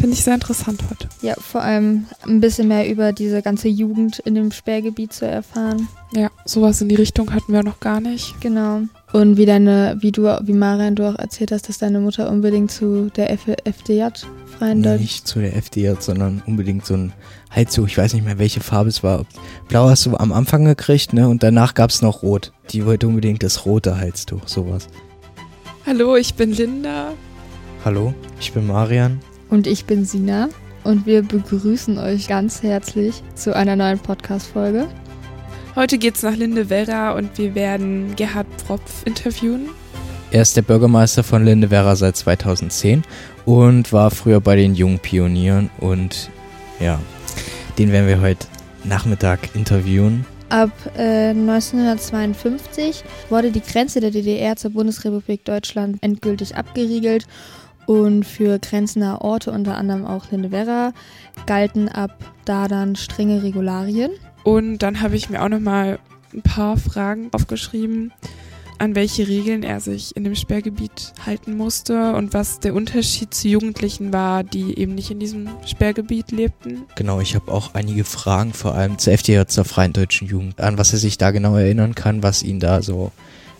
Finde ich sehr interessant heute. Ja, vor allem ein bisschen mehr über diese ganze Jugend in dem Sperrgebiet zu erfahren. Ja, sowas in die Richtung hatten wir noch gar nicht. Genau. Und wie deine, wie du, wie Marian du auch erzählt hast, dass deine Mutter unbedingt zu der F FDJ freien nee, Nicht zu der FDJ, sondern unbedingt so ein Halstuch. Ich weiß nicht mehr, welche Farbe es war. Blau hast du am Anfang gekriegt, ne? Und danach gab es noch Rot. Die wollte unbedingt das rote Halstuch, sowas. Hallo, ich bin Linda. Hallo, ich bin Marian. Und ich bin Sina und wir begrüßen euch ganz herzlich zu einer neuen Podcast-Folge. Heute geht's nach Lindewerra und wir werden Gerhard Propf interviewen. Er ist der Bürgermeister von Lindewerra seit 2010 und war früher bei den jungen Pionieren und ja, den werden wir heute Nachmittag interviewen. Ab äh, 1952 wurde die Grenze der DDR zur Bundesrepublik Deutschland endgültig abgeriegelt und für grenznahe Orte, unter anderem auch Lindewerra, galten ab da dann strenge Regularien. Und dann habe ich mir auch noch mal ein paar Fragen aufgeschrieben, an welche Regeln er sich in dem Sperrgebiet halten musste und was der Unterschied zu Jugendlichen war, die eben nicht in diesem Sperrgebiet lebten. Genau, ich habe auch einige Fragen, vor allem zur FDJ, zur Freien Deutschen Jugend, an was er sich da genau erinnern kann, was ihn da so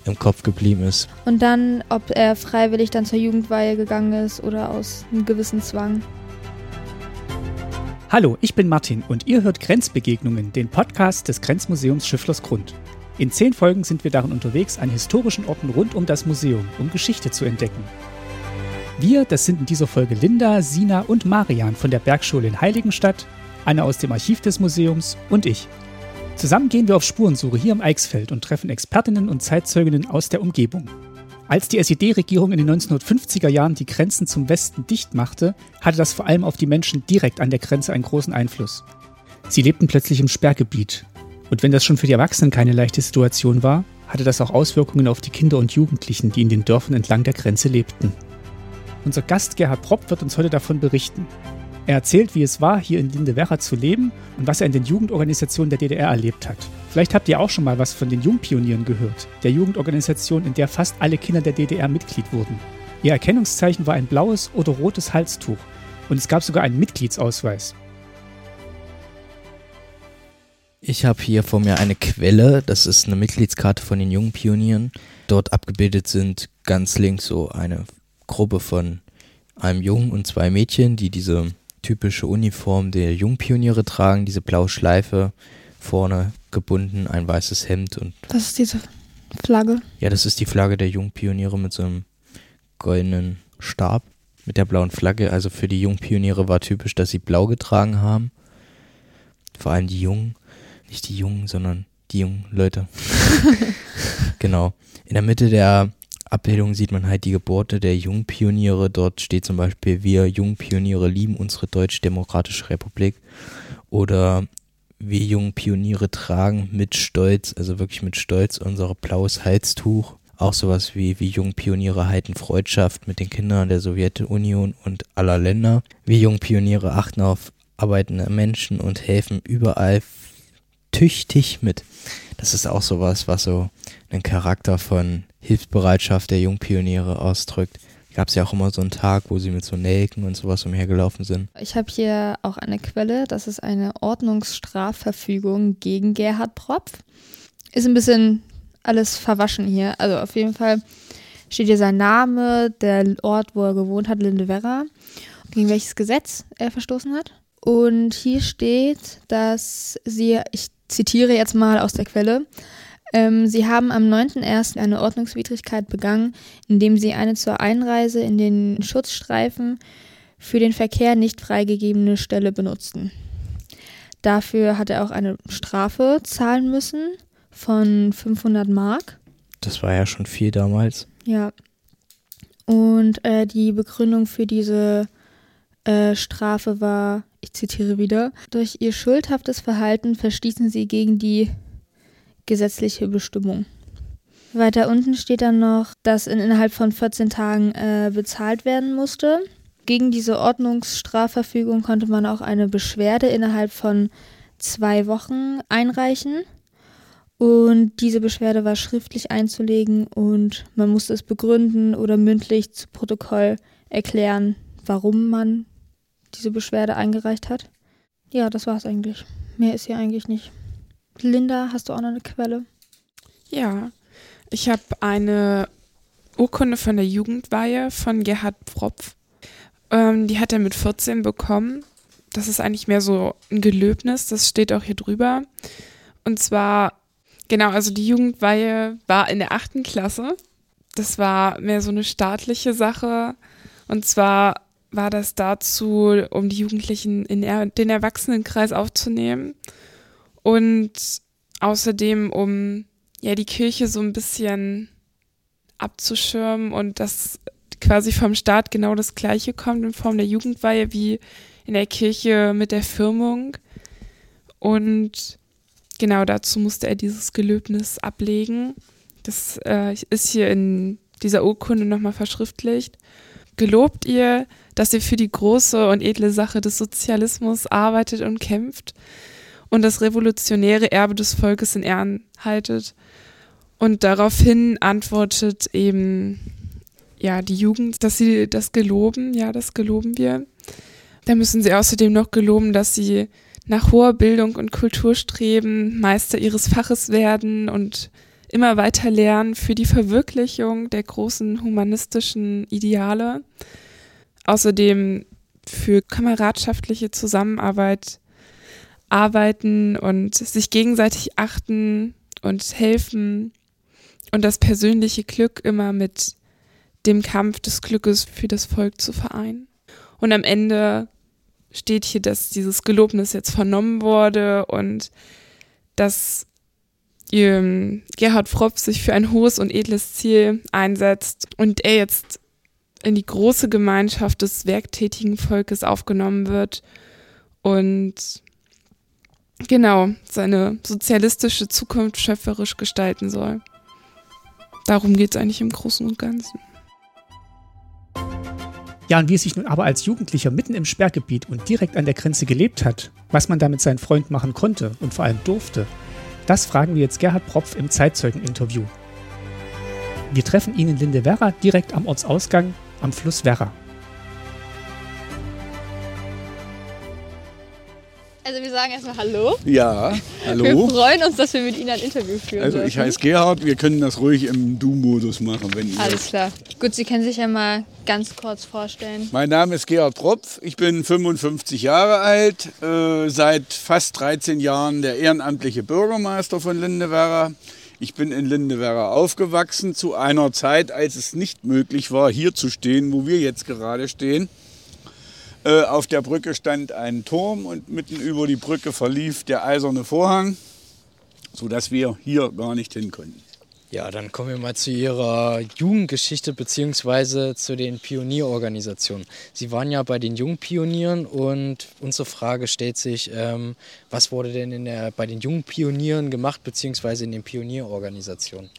im Kopf geblieben ist. Und dann, ob er freiwillig dann zur Jugendweihe gegangen ist oder aus einem gewissen Zwang. Hallo, ich bin Martin und ihr hört Grenzbegegnungen, den Podcast des Grenzmuseums Schifflers Grund. In zehn Folgen sind wir darin unterwegs an historischen Orten rund um das Museum, um Geschichte zu entdecken. Wir, das sind in dieser Folge Linda, Sina und Marian von der Bergschule in Heiligenstadt, Anna aus dem Archiv des Museums und ich, Zusammen gehen wir auf Spurensuche hier im Eichsfeld und treffen Expertinnen und Zeitzeuginnen aus der Umgebung. Als die SED-Regierung in den 1950er Jahren die Grenzen zum Westen dicht machte, hatte das vor allem auf die Menschen direkt an der Grenze einen großen Einfluss. Sie lebten plötzlich im Sperrgebiet. Und wenn das schon für die Erwachsenen keine leichte Situation war, hatte das auch Auswirkungen auf die Kinder und Jugendlichen, die in den Dörfern entlang der Grenze lebten. Unser Gast Gerhard Propp wird uns heute davon berichten. Er erzählt, wie es war, hier in Lindewerra zu leben und was er in den Jugendorganisationen der DDR erlebt hat. Vielleicht habt ihr auch schon mal was von den Jungpionieren gehört, der Jugendorganisation, in der fast alle Kinder der DDR Mitglied wurden. Ihr Erkennungszeichen war ein blaues oder rotes Halstuch und es gab sogar einen Mitgliedsausweis. Ich habe hier vor mir eine Quelle, das ist eine Mitgliedskarte von den Jungpionieren. Dort abgebildet sind ganz links so eine Gruppe von einem Jungen und zwei Mädchen, die diese typische Uniform der Jungpioniere tragen, diese blaue Schleife vorne gebunden, ein weißes Hemd und. Was ist diese Flagge? Ja, das ist die Flagge der Jungpioniere mit so einem goldenen Stab mit der blauen Flagge. Also für die Jungpioniere war typisch, dass sie blau getragen haben. Vor allem die Jungen. Nicht die Jungen, sondern die jungen Leute. genau. In der Mitte der Abbildung sieht man halt die Geburte der Jungpioniere. Dort steht zum Beispiel, wir Jungpioniere lieben unsere Deutsch-Demokratische Republik. Oder wir Jungpioniere tragen mit Stolz, also wirklich mit Stolz, unser blaues Halstuch. Auch sowas wie, wie Jungpioniere halten Freundschaft mit den Kindern der Sowjetunion und aller Länder. Wir Jungpioniere achten auf arbeitende Menschen und helfen überall tüchtig mit. Das ist auch sowas, was so einen Charakter von Hilfsbereitschaft der Jungpioniere ausdrückt. Gab es ja auch immer so einen Tag, wo sie mit so Nelken und sowas umhergelaufen sind. Ich habe hier auch eine Quelle, das ist eine Ordnungsstrafverfügung gegen Gerhard Propf. Ist ein bisschen alles verwaschen hier. Also auf jeden Fall steht hier sein Name, der Ort, wo er gewohnt hat, Lindewerra, gegen welches Gesetz er verstoßen hat. Und hier steht, dass sie, ich zitiere jetzt mal aus der Quelle, ähm, sie haben am 9.01. eine Ordnungswidrigkeit begangen, indem sie eine zur Einreise in den Schutzstreifen für den Verkehr nicht freigegebene Stelle benutzten. Dafür hat er auch eine Strafe zahlen müssen von 500 Mark. Das war ja schon viel damals. Ja. Und äh, die Begründung für diese äh, Strafe war, ich zitiere wieder, durch ihr schuldhaftes Verhalten verstießen sie gegen die gesetzliche Bestimmung. Weiter unten steht dann noch, dass in, innerhalb von 14 Tagen äh, bezahlt werden musste. Gegen diese Ordnungsstrafverfügung konnte man auch eine Beschwerde innerhalb von zwei Wochen einreichen. Und diese Beschwerde war schriftlich einzulegen und man musste es begründen oder mündlich zu Protokoll erklären, warum man diese Beschwerde eingereicht hat. Ja, das war's eigentlich. Mehr ist hier eigentlich nicht. Linda, hast du auch noch eine Quelle? Ja, ich habe eine Urkunde von der Jugendweihe von Gerhard Propf. Ähm, die hat er mit 14 bekommen. Das ist eigentlich mehr so ein Gelöbnis, das steht auch hier drüber. Und zwar, genau, also die Jugendweihe war in der achten Klasse. Das war mehr so eine staatliche Sache. Und zwar war das dazu, um die Jugendlichen in den Erwachsenenkreis aufzunehmen und außerdem um ja die Kirche so ein bisschen abzuschirmen und dass quasi vom Staat genau das Gleiche kommt in Form der Jugendweihe wie in der Kirche mit der Firmung. Und genau dazu musste er dieses Gelöbnis ablegen. Das äh, ist hier in dieser Urkunde nochmal verschriftlicht. Gelobt ihr, dass ihr für die große und edle Sache des Sozialismus arbeitet und kämpft und das revolutionäre Erbe des Volkes in Ehren haltet. Und daraufhin antwortet eben ja die Jugend, dass sie das geloben, ja, das geloben wir. Da müssen sie außerdem noch geloben, dass sie nach hoher Bildung und Kultur streben, Meister ihres Faches werden und immer weiter lernen für die Verwirklichung der großen humanistischen Ideale. Außerdem für kameradschaftliche Zusammenarbeit arbeiten und sich gegenseitig achten und helfen und das persönliche Glück immer mit dem Kampf des Glückes für das Volk zu vereinen. Und am Ende steht hier, dass dieses Gelobnis jetzt vernommen wurde und dass Gerhard Fropp sich für ein hohes und edles Ziel einsetzt und er jetzt in die große Gemeinschaft des werktätigen Volkes aufgenommen wird und genau seine sozialistische Zukunft schöpferisch gestalten soll. Darum geht es eigentlich im Großen und Ganzen. Ja, und wie es sich nun aber als Jugendlicher mitten im Sperrgebiet und direkt an der Grenze gelebt hat, was man da mit seinem Freund machen konnte und vor allem durfte, das fragen wir jetzt Gerhard Propf im Zeitzeugeninterview. Wir treffen ihn in Linde Werra direkt am Ortsausgang am Fluss Werra. Wir sagen erstmal Hallo. Ja, hallo. Wir freuen uns, dass wir mit Ihnen ein Interview führen Also ich heiße Gerhard, wir können das ruhig im Du-Modus machen, wenn ihr... Alles klar. Gut, Sie können sich ja mal ganz kurz vorstellen. Mein Name ist Gerhard Propf, ich bin 55 Jahre alt, äh, seit fast 13 Jahren der ehrenamtliche Bürgermeister von Lindewerra. Ich bin in Lindewerra aufgewachsen zu einer Zeit, als es nicht möglich war, hier zu stehen, wo wir jetzt gerade stehen. Äh, auf der Brücke stand ein Turm und mitten über die Brücke verlief der eiserne Vorhang, sodass wir hier gar nicht hin konnten. Ja, dann kommen wir mal zu Ihrer Jugendgeschichte bzw. zu den Pionierorganisationen. Sie waren ja bei den Jungpionieren und unsere Frage stellt sich, ähm, was wurde denn der, bei den Jungpionieren gemacht bzw. in den Pionierorganisationen?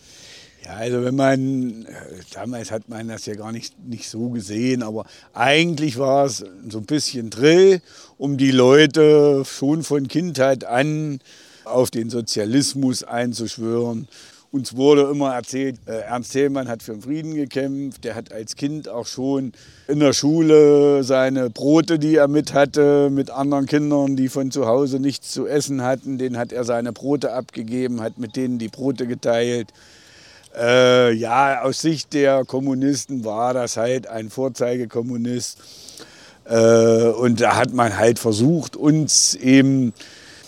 Ja, also wenn man, damals hat man das ja gar nicht, nicht so gesehen, aber eigentlich war es so ein bisschen Drill, um die Leute schon von Kindheit an auf den Sozialismus einzuschwören. Uns wurde immer erzählt, äh, Ernst Thälmann hat für den Frieden gekämpft. Der hat als Kind auch schon in der Schule seine Brote, die er mit hatte, mit anderen Kindern, die von zu Hause nichts zu essen hatten, denen hat er seine Brote abgegeben, hat mit denen die Brote geteilt. Äh, ja, aus Sicht der Kommunisten war das halt ein Vorzeigekommunist. Äh, und da hat man halt versucht, uns eben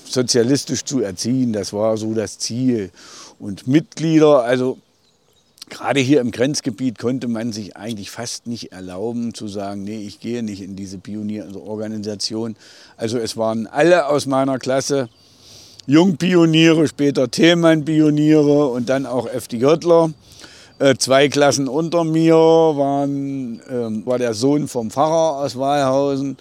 sozialistisch zu erziehen. Das war so das Ziel. Und Mitglieder, also gerade hier im Grenzgebiet konnte man sich eigentlich fast nicht erlauben zu sagen, nee, ich gehe nicht in diese Pionierorganisation. Also es waren alle aus meiner Klasse Jungpioniere, später Thälmann-Pioniere und dann auch FDJler. Äh, zwei Klassen unter mir waren, äh, war der Sohn vom Pfarrer aus Weilhausen.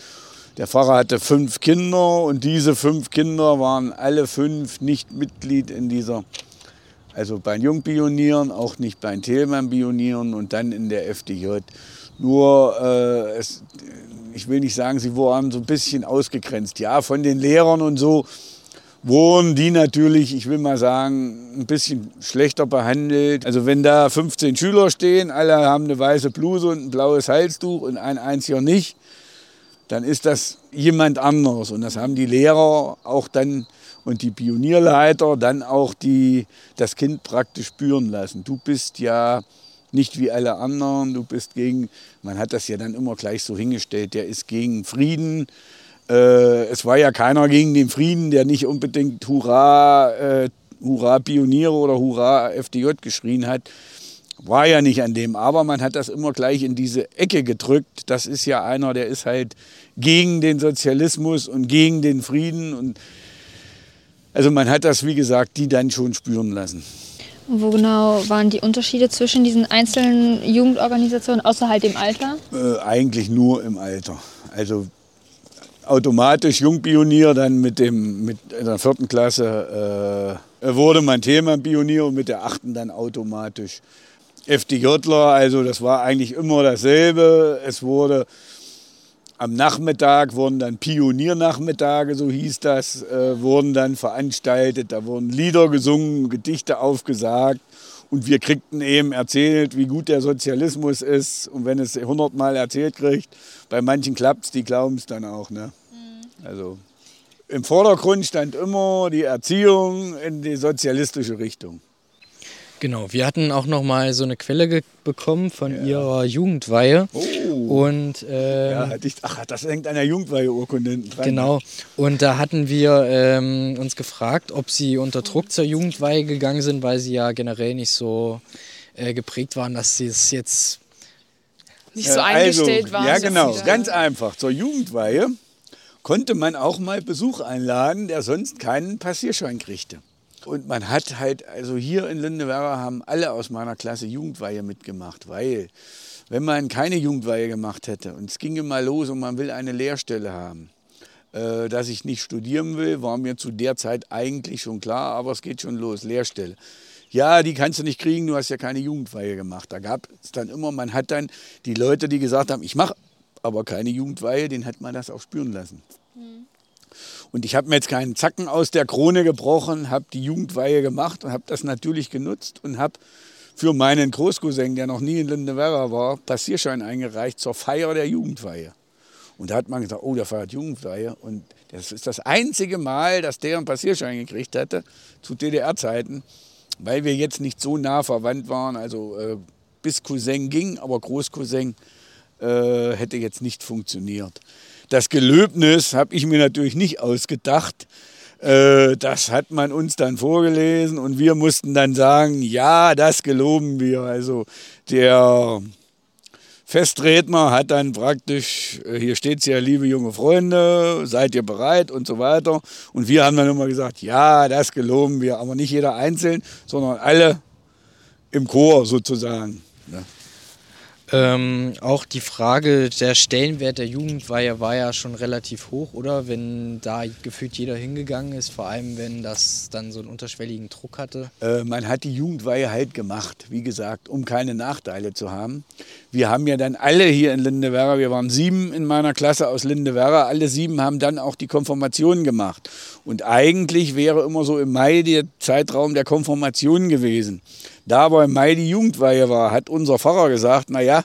Der Pfarrer hatte fünf Kinder und diese fünf Kinder waren alle fünf nicht Mitglied in dieser, also bei den Jungpionieren, auch nicht bei den Thälmann-Pionieren und dann in der FDJ. Nur, äh, es, ich will nicht sagen, sie waren so ein bisschen ausgegrenzt. Ja, von den Lehrern und so wurden die natürlich, ich will mal sagen, ein bisschen schlechter behandelt. Also wenn da 15 Schüler stehen, alle haben eine weiße Bluse und ein blaues Halstuch und ein einziger nicht, dann ist das jemand anderes. Und das haben die Lehrer auch dann und die Pionierleiter dann auch die, das Kind praktisch spüren lassen. Du bist ja nicht wie alle anderen, du bist gegen, man hat das ja dann immer gleich so hingestellt, der ist gegen Frieden. Äh, es war ja keiner gegen den Frieden, der nicht unbedingt Hurra, äh, Hurra Pioniere oder Hurra FDJ geschrien hat. War ja nicht an dem, aber man hat das immer gleich in diese Ecke gedrückt. Das ist ja einer, der ist halt gegen den Sozialismus und gegen den Frieden. Und also man hat das, wie gesagt, die dann schon spüren lassen. Wo genau waren die Unterschiede zwischen diesen einzelnen Jugendorganisationen außerhalb dem Alter? Äh, eigentlich nur im Alter. Also automatisch Jungpionier, dann mit, dem, mit der vierten Klasse äh, wurde man Themenpionier und mit der achten dann automatisch FDJler. Also das war eigentlich immer dasselbe. Es wurde am Nachmittag wurden dann Pioniernachmittage, so hieß das, äh, wurden dann veranstaltet. Da wurden Lieder gesungen, Gedichte aufgesagt. Und wir kriegten eben erzählt, wie gut der Sozialismus ist. Und wenn es hundertmal erzählt kriegt, bei manchen klappt es, die glauben es dann auch. Ne? Mhm. Also im Vordergrund stand immer die Erziehung in die sozialistische Richtung. Genau, wir hatten auch noch mal so eine Quelle bekommen von ja. ihrer Jugendweihe. Oh. Und, ähm, ja, ich, ach, das hängt an der Jugendweiheurkunde dran. Genau, und da hatten wir ähm, uns gefragt, ob sie unter Druck zur Jugendweihe gegangen sind, weil sie ja generell nicht so äh, geprägt waren, dass sie es jetzt nicht so eingestellt also, waren. Ja, genau, ganz einfach. Zur Jugendweihe konnte man auch mal Besuch einladen, der sonst keinen Passierschein kriegte. Und man hat halt, also hier in Lindewerra haben alle aus meiner Klasse Jugendweihe mitgemacht, weil wenn man keine Jugendweihe gemacht hätte und es ginge mal los und man will eine Lehrstelle haben, äh, dass ich nicht studieren will, war mir zu der Zeit eigentlich schon klar, aber es geht schon los, Lehrstelle. Ja, die kannst du nicht kriegen, du hast ja keine Jugendweihe gemacht. Da gab es dann immer, man hat dann die Leute, die gesagt haben, ich mache aber keine Jugendweihe, den hat man das auch spüren lassen. Mhm. Und ich habe mir jetzt keinen Zacken aus der Krone gebrochen, habe die Jugendweihe gemacht und habe das natürlich genutzt und habe für meinen Großcousin, der noch nie in Lindewerra war, Passierschein eingereicht zur Feier der Jugendweihe. Und da hat man gesagt, oh, der feiert Jugendweihe. Und das ist das einzige Mal, dass der einen Passierschein gekriegt hatte, zu DDR-Zeiten, weil wir jetzt nicht so nah verwandt waren. Also äh, bis Cousin ging, aber Großcousin äh, hätte jetzt nicht funktioniert. Das Gelöbnis habe ich mir natürlich nicht ausgedacht. Äh, das hat man uns dann vorgelesen und wir mussten dann sagen, ja, das geloben wir. Also der Festredner hat dann praktisch, äh, hier steht es ja, liebe junge Freunde, seid ihr bereit und so weiter. Und wir haben dann immer gesagt, ja, das geloben wir, aber nicht jeder einzeln, sondern alle im Chor sozusagen. Ja. Ähm, auch die Frage, der Stellenwert der Jugendweihe war ja schon relativ hoch, oder? Wenn da gefühlt jeder hingegangen ist, vor allem wenn das dann so einen unterschwelligen Druck hatte. Äh, man hat die Jugendweihe halt gemacht, wie gesagt, um keine Nachteile zu haben. Wir haben ja dann alle hier in Lindewerra, wir waren sieben in meiner Klasse aus Lindewerra, alle sieben haben dann auch die Konfirmation gemacht. Und eigentlich wäre immer so im Mai der Zeitraum der Konfirmation gewesen. Da aber im Mai die Jugendweihe war, hat unser Pfarrer gesagt, naja,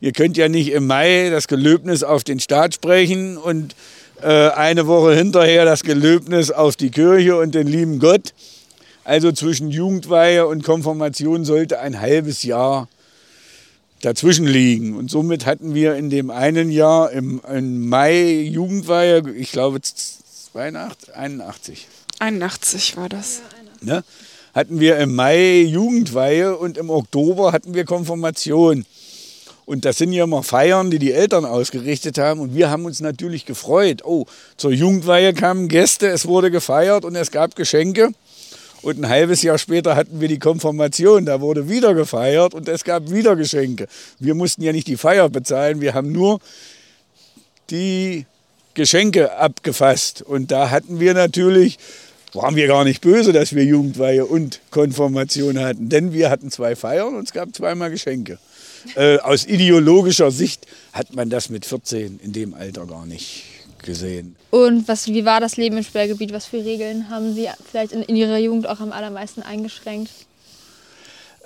ihr könnt ja nicht im Mai das Gelöbnis auf den Staat sprechen und äh, eine Woche hinterher das Gelöbnis auf die Kirche und den lieben Gott. Also zwischen Jugendweihe und Konfirmation sollte ein halbes Jahr dazwischen liegen. Und somit hatten wir in dem einen Jahr im, im Mai Jugendweihe, ich glaube 82, 81. 81 war das. Ne? Hatten wir im Mai Jugendweihe und im Oktober hatten wir Konfirmation. Und das sind ja immer Feiern, die die Eltern ausgerichtet haben. Und wir haben uns natürlich gefreut. Oh, zur Jugendweihe kamen Gäste, es wurde gefeiert und es gab Geschenke. Und ein halbes Jahr später hatten wir die Konfirmation. Da wurde wieder gefeiert und es gab wieder Geschenke. Wir mussten ja nicht die Feier bezahlen, wir haben nur die Geschenke abgefasst. Und da hatten wir natürlich waren wir gar nicht böse, dass wir Jugendweihe und Konfirmation hatten, denn wir hatten zwei Feiern und es gab zweimal Geschenke. Äh, aus ideologischer Sicht hat man das mit 14 in dem Alter gar nicht gesehen. Und was, wie war das Leben im Sperrgebiet? Was für Regeln haben Sie vielleicht in, in Ihrer Jugend auch am allermeisten eingeschränkt?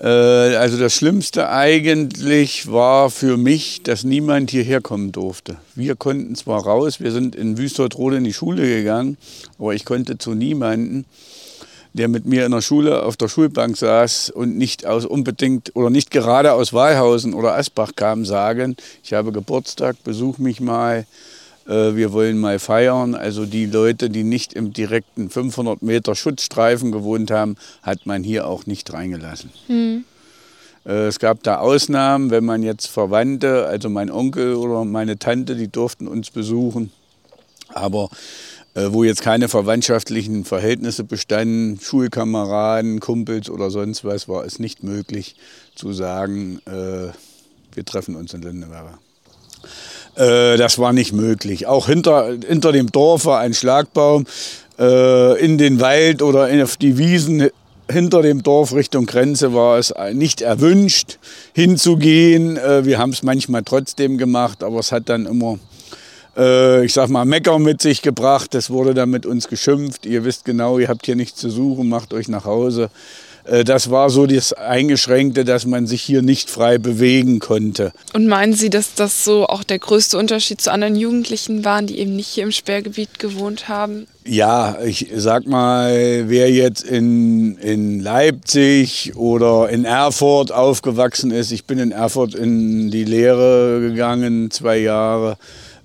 Äh, also das Schlimmste eigentlich war für mich, dass niemand hierher kommen durfte. Wir konnten zwar raus, wir sind in Wüstertrode in die Schule gegangen, aber ich konnte zu niemanden, der mit mir in der Schule auf der Schulbank saß und nicht aus unbedingt oder nicht gerade aus Walhausen oder Asbach kam, sagen, ich habe Geburtstag, besuch mich mal, wir wollen mal feiern. Also die Leute, die nicht im direkten 500 Meter Schutzstreifen gewohnt haben, hat man hier auch nicht reingelassen. Hm. Es gab da Ausnahmen, wenn man jetzt Verwandte, also mein Onkel oder meine Tante, die durften uns besuchen. Aber äh, wo jetzt keine verwandtschaftlichen Verhältnisse bestanden, Schulkameraden, Kumpels oder sonst was, war es nicht möglich zu sagen, äh, wir treffen uns in Lindenwerder. Äh, das war nicht möglich. Auch hinter, hinter dem Dorf war ein Schlagbaum. Äh, in den Wald oder auf die Wiesen hinter dem Dorf Richtung Grenze war es nicht erwünscht, hinzugehen. Äh, wir haben es manchmal trotzdem gemacht, aber es hat dann immer, äh, ich sag mal, Mecker mit sich gebracht. Es wurde dann mit uns geschimpft. Ihr wisst genau, ihr habt hier nichts zu suchen, macht euch nach Hause. Äh, das war so das Eingeschränkte, dass man sich hier nicht frei bewegen konnte. Und meinen Sie, dass das so auch der größte Unterschied zu anderen Jugendlichen waren, die eben nicht hier im Sperrgebiet gewohnt haben? Ja, ich sag mal, wer jetzt in, in Leipzig oder in Erfurt aufgewachsen ist, ich bin in Erfurt in die Lehre gegangen, zwei Jahre,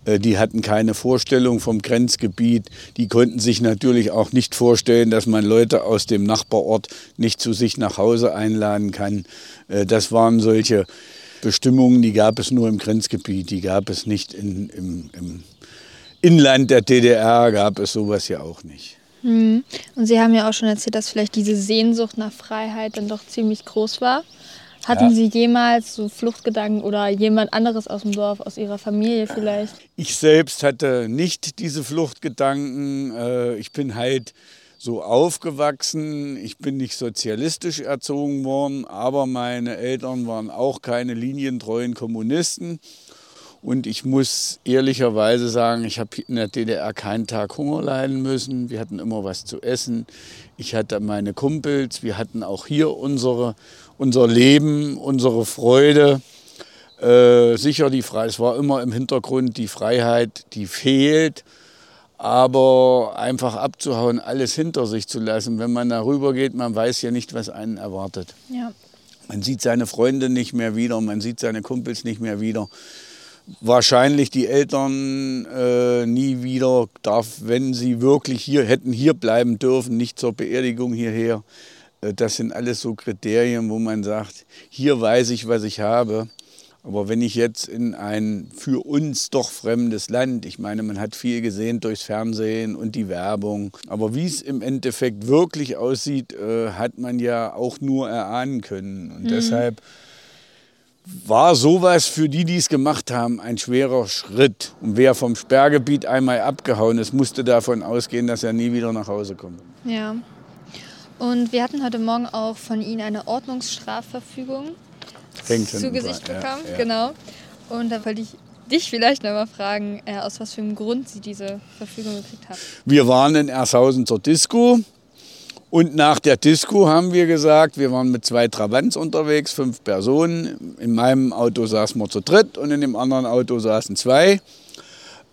die hatten keine Vorstellung vom Grenzgebiet. Die konnten sich natürlich auch nicht vorstellen, dass man Leute aus dem Nachbarort nicht zu sich nach Hause einladen kann. Äh, das waren solche Bestimmungen, die gab es nur im Grenzgebiet, die gab es nicht in, im, im Inland der DDR, gab es sowas ja auch nicht. Hm. Und Sie haben ja auch schon erzählt, dass vielleicht diese Sehnsucht nach Freiheit dann doch ziemlich groß war. Hatten ja. Sie jemals so Fluchtgedanken oder jemand anderes aus dem Dorf, aus Ihrer Familie vielleicht? Ich selbst hatte nicht diese Fluchtgedanken. Äh, ich bin halt so aufgewachsen. Ich bin nicht sozialistisch erzogen worden, aber meine Eltern waren auch keine linientreuen Kommunisten. Und ich muss ehrlicherweise sagen, ich habe in der DDR keinen Tag Hunger leiden müssen. Wir hatten immer was zu essen. Ich hatte meine Kumpels. Wir hatten auch hier unsere unser Leben, unsere Freude. Äh, sicher die Freiheit, es war immer im Hintergrund die Freiheit, die fehlt. Aber einfach abzuhauen, alles hinter sich zu lassen, wenn man darüber geht, man weiß ja nicht, was einen erwartet. Ja. Man sieht seine Freunde nicht mehr wieder, man sieht seine Kumpels nicht mehr wieder. Wahrscheinlich die Eltern äh, nie wieder darf, wenn sie wirklich hier hätten hier bleiben dürfen, nicht zur Beerdigung hierher. Äh, das sind alles so Kriterien, wo man sagt, hier weiß ich, was ich habe. Aber wenn ich jetzt in ein für uns doch fremdes Land, ich meine, man hat viel gesehen durchs Fernsehen und die Werbung, aber wie es im Endeffekt wirklich aussieht, äh, hat man ja auch nur erahnen können. Und mhm. deshalb war sowas für die, die es gemacht haben, ein schwerer Schritt. Und wer vom Sperrgebiet einmal abgehauen ist, musste davon ausgehen, dass er nie wieder nach Hause kommt. Ja. Und wir hatten heute Morgen auch von Ihnen eine Ordnungsstrafverfügung Hängt zu Gesicht bekommen. Ja, ja. Genau. Und da wollte ich dich vielleicht noch mal fragen, äh, aus was für einem Grund Sie diese Verfügung gekriegt haben. Wir waren in Ershausen zur Disco. Und nach der Disco haben wir gesagt, wir waren mit zwei Trabants unterwegs, fünf Personen. In meinem Auto saßen wir zu dritt und in dem anderen Auto saßen zwei.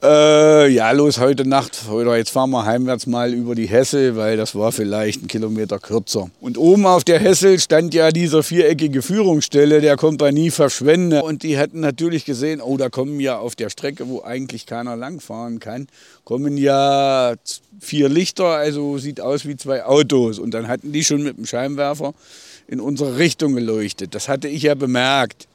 Äh, ja, los heute Nacht oder jetzt fahren wir heimwärts mal über die Hessel, weil das war vielleicht ein Kilometer kürzer. Und oben auf der Hessel stand ja diese viereckige Führungsstelle der Kompanie Verschwende. Und die hatten natürlich gesehen, oh, da kommen ja auf der Strecke, wo eigentlich keiner langfahren kann, kommen ja vier Lichter, also sieht aus wie zwei Autos. Und dann hatten die schon mit dem Scheinwerfer in unsere Richtung geleuchtet. Das hatte ich ja bemerkt.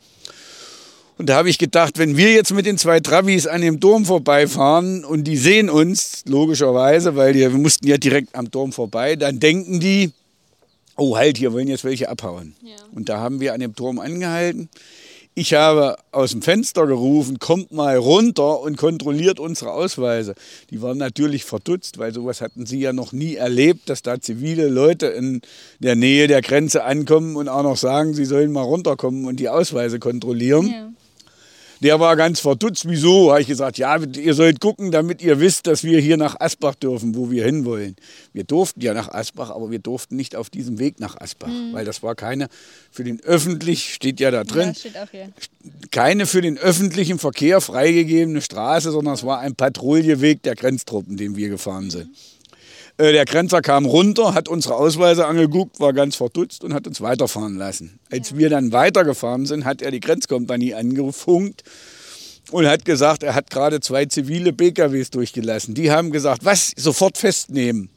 Und da habe ich gedacht, wenn wir jetzt mit den zwei Travis an dem Turm vorbeifahren und die sehen uns, logischerweise, weil die, wir mussten ja direkt am Turm vorbei, dann denken die, oh halt, hier wollen jetzt welche abhauen. Ja. Und da haben wir an dem Turm angehalten. Ich habe aus dem Fenster gerufen, kommt mal runter und kontrolliert unsere Ausweise. Die waren natürlich verdutzt, weil sowas hatten sie ja noch nie erlebt, dass da zivile Leute in der Nähe der Grenze ankommen und auch noch sagen, sie sollen mal runterkommen und die Ausweise kontrollieren. Ja. Der war ganz verdutzt. Wieso? Habe ich gesagt, ja, ihr sollt gucken, damit ihr wisst, dass wir hier nach Asbach dürfen, wo wir hinwollen. Wir durften ja nach Asbach, aber wir durften nicht auf diesem Weg nach Asbach, mhm. weil das war keine für den öffentlich, steht ja da drin, ja, keine für den öffentlichen Verkehr freigegebene Straße, sondern es war ein Patrouilleweg der Grenztruppen, den wir gefahren sind. Mhm. Äh, der Grenzer kam runter, hat unsere Ausweise angeguckt, war ganz verdutzt und hat uns weiterfahren lassen. Als wir dann weitergefahren sind, hat er die Grenzkompanie angefunkt und hat gesagt, er hat gerade zwei zivile BKWs durchgelassen. Die haben gesagt, was, sofort festnehmen.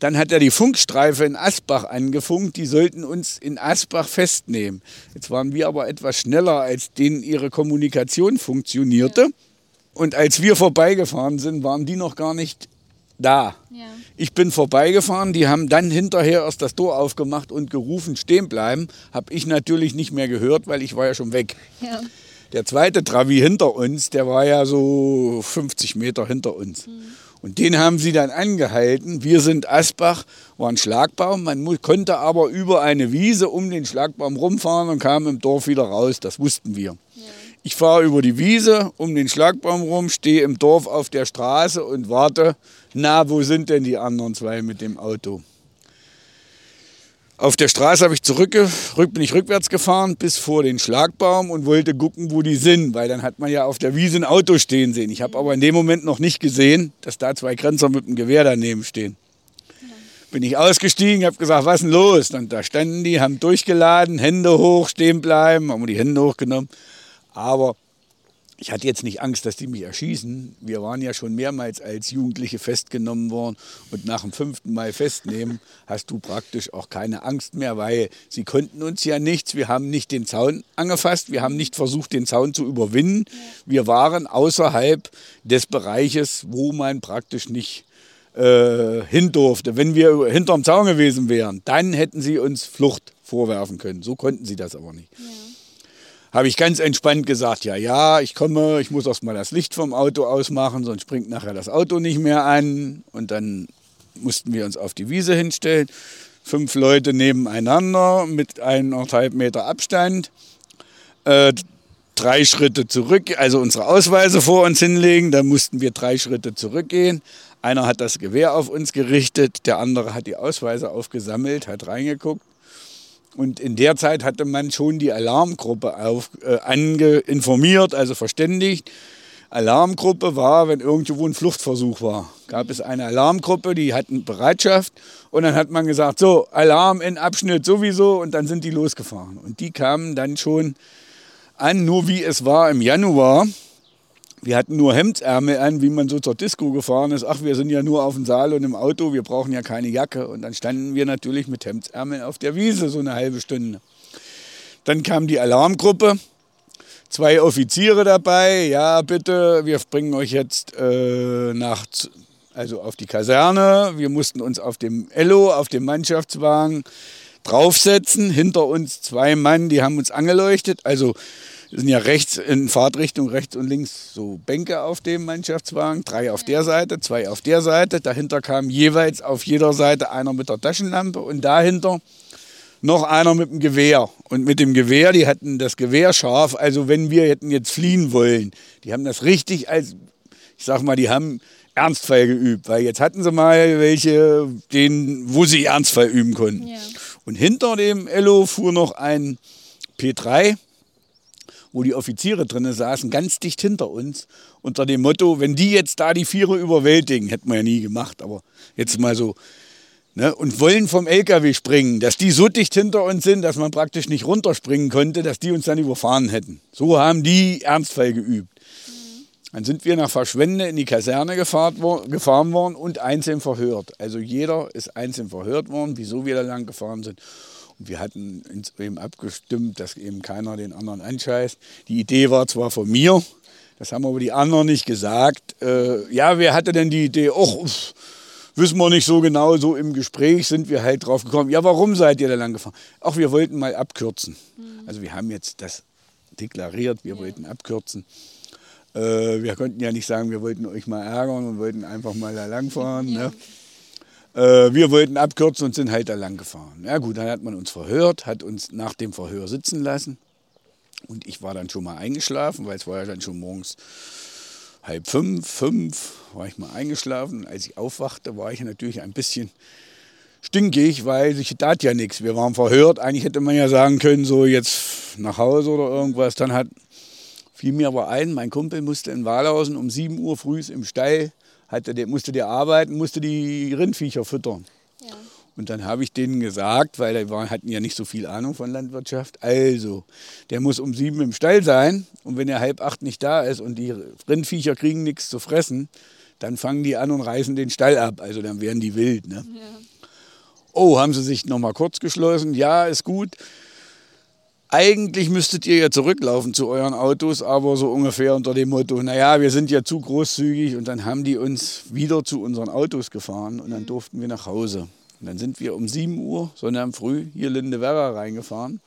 Dann hat er die Funkstreife in Asbach angefunkt, die sollten uns in Asbach festnehmen. Jetzt waren wir aber etwas schneller, als denen ihre Kommunikation funktionierte. Und als wir vorbeigefahren sind, waren die noch gar nicht da. Ja. Ich bin vorbeigefahren, die haben dann hinterher erst das Tor aufgemacht und gerufen, stehen bleiben. Habe ich natürlich nicht mehr gehört, weil ich war ja schon weg. Ja. Der zweite Travi hinter uns, der war ja so 50 Meter hinter uns. Mhm. Und den haben sie dann angehalten. Wir sind Asbach, war ein Schlagbaum. Man konnte aber über eine Wiese um den Schlagbaum rumfahren und kam im Dorf wieder raus. Das wussten wir. Ja. Ich fahre über die Wiese um den Schlagbaum rum, stehe im Dorf auf der Straße und warte, na, wo sind denn die anderen zwei mit dem Auto? Auf der Straße habe ich zurück, bin ich rückwärts gefahren bis vor den Schlagbaum und wollte gucken, wo die sind, weil dann hat man ja auf der Wiese ein Auto stehen sehen. Ich habe aber in dem Moment noch nicht gesehen, dass da zwei Grenzer mit dem Gewehr daneben stehen. Bin ich ausgestiegen, habe gesagt, was ist denn los? Und da standen die, haben durchgeladen, Hände hoch, stehen bleiben, haben die Hände hochgenommen. Aber ich hatte jetzt nicht Angst, dass die mich erschießen. Wir waren ja schon mehrmals als Jugendliche festgenommen worden. Und nach dem fünften Mal festnehmen hast du praktisch auch keine Angst mehr, weil sie konnten uns ja nichts. Wir haben nicht den Zaun angefasst. Wir haben nicht versucht, den Zaun zu überwinden. Wir waren außerhalb des Bereiches, wo man praktisch nicht äh, hin durfte. Wenn wir hinterm Zaun gewesen wären, dann hätten sie uns Flucht vorwerfen können. So konnten sie das aber nicht. Ja habe ich ganz entspannt gesagt, ja, ja, ich komme, ich muss erst mal das Licht vom Auto ausmachen, sonst springt nachher das Auto nicht mehr an. Und dann mussten wir uns auf die Wiese hinstellen. Fünf Leute nebeneinander mit eineinhalb Meter Abstand. Äh, drei Schritte zurück, also unsere Ausweise vor uns hinlegen. Dann mussten wir drei Schritte zurückgehen. Einer hat das Gewehr auf uns gerichtet, der andere hat die Ausweise aufgesammelt, hat reingeguckt. Und in der Zeit hatte man schon die Alarmgruppe auf, äh, ange, informiert, also verständigt. Alarmgruppe war, wenn irgendwo ein Fluchtversuch war. Gab es eine Alarmgruppe, die hatten Bereitschaft und dann hat man gesagt, so, Alarm in Abschnitt sowieso und dann sind die losgefahren. Und die kamen dann schon an, nur wie es war im Januar, wir hatten nur Hemdsärmel an, wie man so zur Disco gefahren ist. Ach, wir sind ja nur auf dem Saal und im Auto, wir brauchen ja keine Jacke. Und dann standen wir natürlich mit Hemdsärmeln auf der Wiese so eine halbe Stunde. Dann kam die Alarmgruppe, zwei Offiziere dabei. Ja, bitte, wir bringen euch jetzt äh, nach, also auf die Kaserne. Wir mussten uns auf dem Ello, auf dem Mannschaftswagen draufsetzen. Hinter uns zwei Mann, die haben uns angeleuchtet. Also sind ja rechts in Fahrtrichtung, rechts und links so Bänke auf dem Mannschaftswagen, drei auf der Seite, zwei auf der Seite. Dahinter kam jeweils auf jeder Seite einer mit der Taschenlampe und dahinter noch einer mit dem Gewehr. Und mit dem Gewehr, die hatten das Gewehr scharf. Also wenn wir hätten jetzt fliehen wollen, die haben das richtig als, ich sag mal, die haben Ernstfall geübt, weil jetzt hatten sie mal welche, den, wo sie Ernstfall üben konnten. Ja. Und hinter dem Ello fuhr noch ein P3 wo die Offiziere drinnen saßen, ganz dicht hinter uns, unter dem Motto, wenn die jetzt da die Viere überwältigen, hätten wir ja nie gemacht, aber jetzt mal so, ne, und wollen vom LKW springen, dass die so dicht hinter uns sind, dass man praktisch nicht runterspringen konnte, dass die uns dann überfahren hätten. So haben die Ernstfall geübt. Dann sind wir nach Verschwende in die Kaserne gefahren, worden und einzeln verhört. Also jeder ist einzeln verhört worden, wieso wir da lang gefahren sind. Wir hatten uns eben abgestimmt, dass eben keiner den anderen anscheißt. Die Idee war zwar von mir, das haben aber die anderen nicht gesagt. Äh, ja, wer hatte denn die Idee? Och, wissen wir nicht so genau. So im Gespräch sind wir halt drauf gekommen. Ja, warum seid ihr da lang gefahren? Ach, wir wollten mal abkürzen. Mhm. Also wir haben jetzt das deklariert, wir ja. wollten abkürzen. Äh, wir konnten ja nicht sagen, wir wollten euch mal ärgern und wollten einfach mal da lang fahren. Ja. Ne? Äh, wir wollten abkürzen und sind halt da lang gefahren. Ja gut, dann hat man uns verhört, hat uns nach dem Verhör sitzen lassen. Und ich war dann schon mal eingeschlafen, weil es war ja dann schon morgens halb fünf, fünf, war ich mal eingeschlafen. Als ich aufwachte, war ich natürlich ein bisschen stinkig, weil sich tat ja nichts. Wir waren verhört. Eigentlich hätte man ja sagen können, so jetzt nach Hause oder irgendwas. Dann hat fiel mir aber ein, mein Kumpel musste in Walhausen um 7 Uhr früh im Stall, hatte, der, musste der arbeiten, musste die Rindviecher füttern. Ja. Und dann habe ich denen gesagt, weil die waren, hatten ja nicht so viel Ahnung von Landwirtschaft, also, der muss um sieben im Stall sein und wenn er halb acht nicht da ist und die Rindviecher kriegen nichts zu fressen, dann fangen die an und reißen den Stall ab. Also dann werden die wild. Ne? Ja. Oh, haben sie sich noch mal kurz geschlossen? Ja, ist gut. Eigentlich müsstet ihr ja zurücklaufen zu euren Autos, aber so ungefähr unter dem Motto, naja, wir sind ja zu großzügig und dann haben die uns wieder zu unseren Autos gefahren und dann durften wir nach Hause. Und dann sind wir um 7 Uhr, Sonntag früh, hier Lindewerra reingefahren,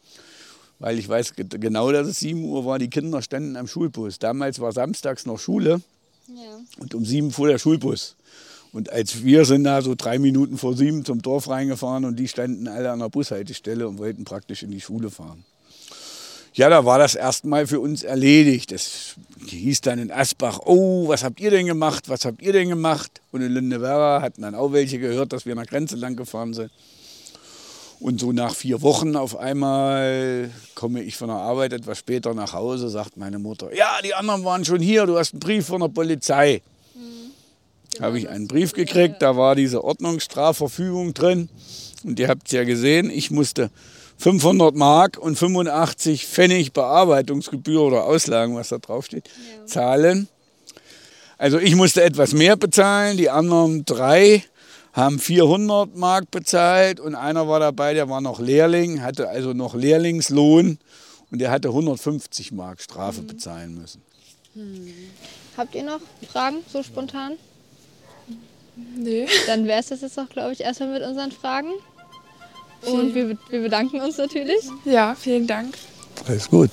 weil ich weiß genau, dass es 7 Uhr war, die Kinder standen am Schulbus. Damals war samstags noch Schule ja. und um 7 fuhr der Schulbus. Und als wir sind da so drei Minuten vor sieben zum Dorf reingefahren und die standen alle an der Bushaltestelle und wollten praktisch in die Schule fahren. Ja, da war das erstmal für uns erledigt. Es hieß dann in Asbach, oh, was habt ihr denn gemacht, was habt ihr denn gemacht? Und in Lindewerra hatten dann auch welche gehört, dass wir nach Grenze lang gefahren sind. Und so nach vier Wochen auf einmal komme ich von der Arbeit etwas später nach Hause, sagt meine Mutter, ja, die anderen waren schon hier, du hast einen Brief von der Polizei. Mhm. Habe ich einen Brief gekriegt, da war diese Ordnungsstrafverfügung drin. Und ihr habt es ja gesehen, ich musste 500 Mark und 85 Pfennig Bearbeitungsgebühr oder Auslagen, was da draufsteht, ja. zahlen. Also ich musste etwas mehr bezahlen, die anderen drei haben 400 Mark bezahlt und einer war dabei, der war noch Lehrling, hatte also noch Lehrlingslohn und der hatte 150 Mark Strafe mhm. bezahlen müssen. Hm. Habt ihr noch Fragen so spontan? Nee. Dann wäre es das jetzt auch, glaube ich, erstmal mit unseren Fragen. Und wir, wir bedanken uns natürlich. Ja, vielen Dank. Alles gut.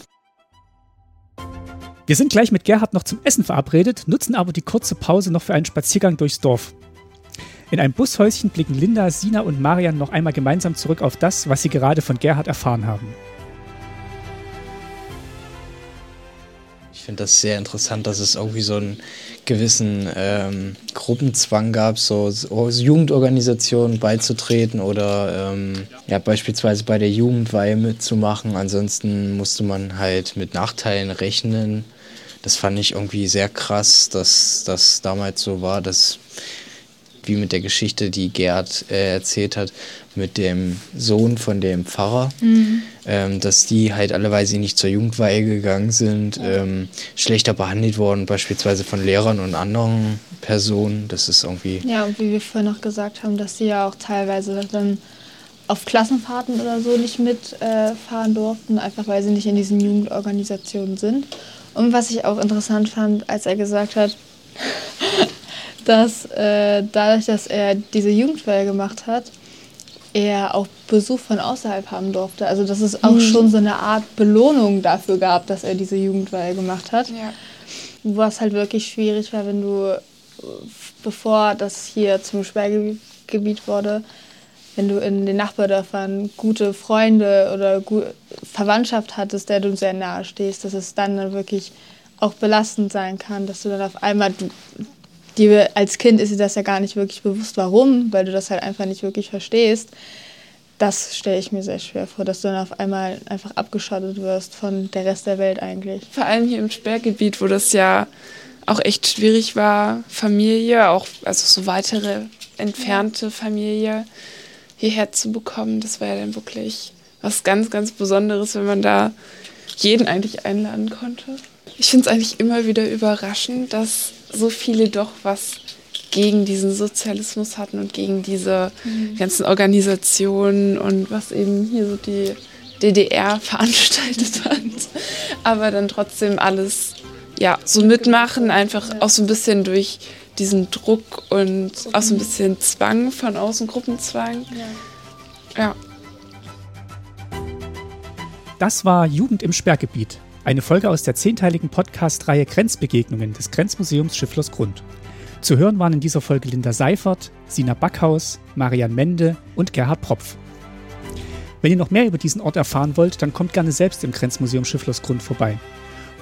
Wir sind gleich mit Gerhard noch zum Essen verabredet, nutzen aber die kurze Pause noch für einen Spaziergang durchs Dorf. In einem Bushäuschen blicken Linda, Sina und Marian noch einmal gemeinsam zurück auf das, was sie gerade von Gerhard erfahren haben. Finde das sehr interessant, dass es irgendwie so einen gewissen ähm, Gruppenzwang gab, so, so Jugendorganisationen beizutreten oder ähm, ja, beispielsweise bei der Jugendweihe mitzumachen. Ansonsten musste man halt mit Nachteilen rechnen. Das fand ich irgendwie sehr krass, dass das damals so war, dass wie mit der Geschichte, die Gerd äh, erzählt hat, mit dem Sohn von dem Pfarrer, mhm. ähm, dass die halt alle, weil sie nicht zur Jugendweihe gegangen sind, ähm, schlechter behandelt worden, beispielsweise von Lehrern und anderen Personen. Das ist irgendwie. Ja, und wie wir vorhin noch gesagt haben, dass sie ja auch teilweise dann auf Klassenfahrten oder so nicht mitfahren äh, durften, einfach weil sie nicht in diesen Jugendorganisationen sind. Und was ich auch interessant fand, als er gesagt hat, dass äh, dadurch, dass er diese Jugendweihe gemacht hat, er auch Besuch von außerhalb haben durfte. Also dass es auch mhm. schon so eine Art Belohnung dafür gab, dass er diese Jugendweihe gemacht hat. Ja. Was halt wirklich schwierig war, wenn du, bevor das hier zum Sperrgebiet wurde, wenn du in den Nachbardörfern gute Freunde oder gut Verwandtschaft hattest, der du sehr nahe stehst, dass es dann wirklich auch belastend sein kann, dass du dann auf einmal, du, dir als Kind ist dir das ja gar nicht wirklich bewusst, warum, weil du das halt einfach nicht wirklich verstehst. Das stelle ich mir sehr schwer vor, dass du dann auf einmal einfach abgeschottet wirst von der Rest der Welt eigentlich. Vor allem hier im Sperrgebiet, wo das ja auch echt schwierig war, Familie, auch also so weitere entfernte Familie hierher zu bekommen. Das war ja dann wirklich was ganz, ganz Besonderes, wenn man da jeden eigentlich einladen konnte. Ich finde es eigentlich immer wieder überraschend, dass so viele doch was gegen diesen Sozialismus hatten und gegen diese mhm. ganzen Organisationen und was eben hier so die DDR veranstaltet hat. Aber dann trotzdem alles ja, so mitmachen, einfach auch so ein bisschen durch diesen Druck und auch so ein bisschen Zwang von außen, Gruppenzwang. Ja. Das war Jugend im Sperrgebiet. Eine Folge aus der zehnteiligen Podcast-Reihe Grenzbegegnungen des Grenzmuseums Schifflers Grund. Zu hören waren in dieser Folge Linda Seifert, Sina Backhaus, Marian Mende und Gerhard Propf. Wenn ihr noch mehr über diesen Ort erfahren wollt, dann kommt gerne selbst im Grenzmuseum Schifflersgrund vorbei.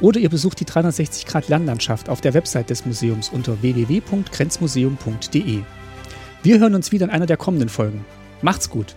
Oder ihr besucht die 360 Grad Lernlandschaft auf der Website des Museums unter www.grenzmuseum.de. Wir hören uns wieder in einer der kommenden Folgen. Macht's gut!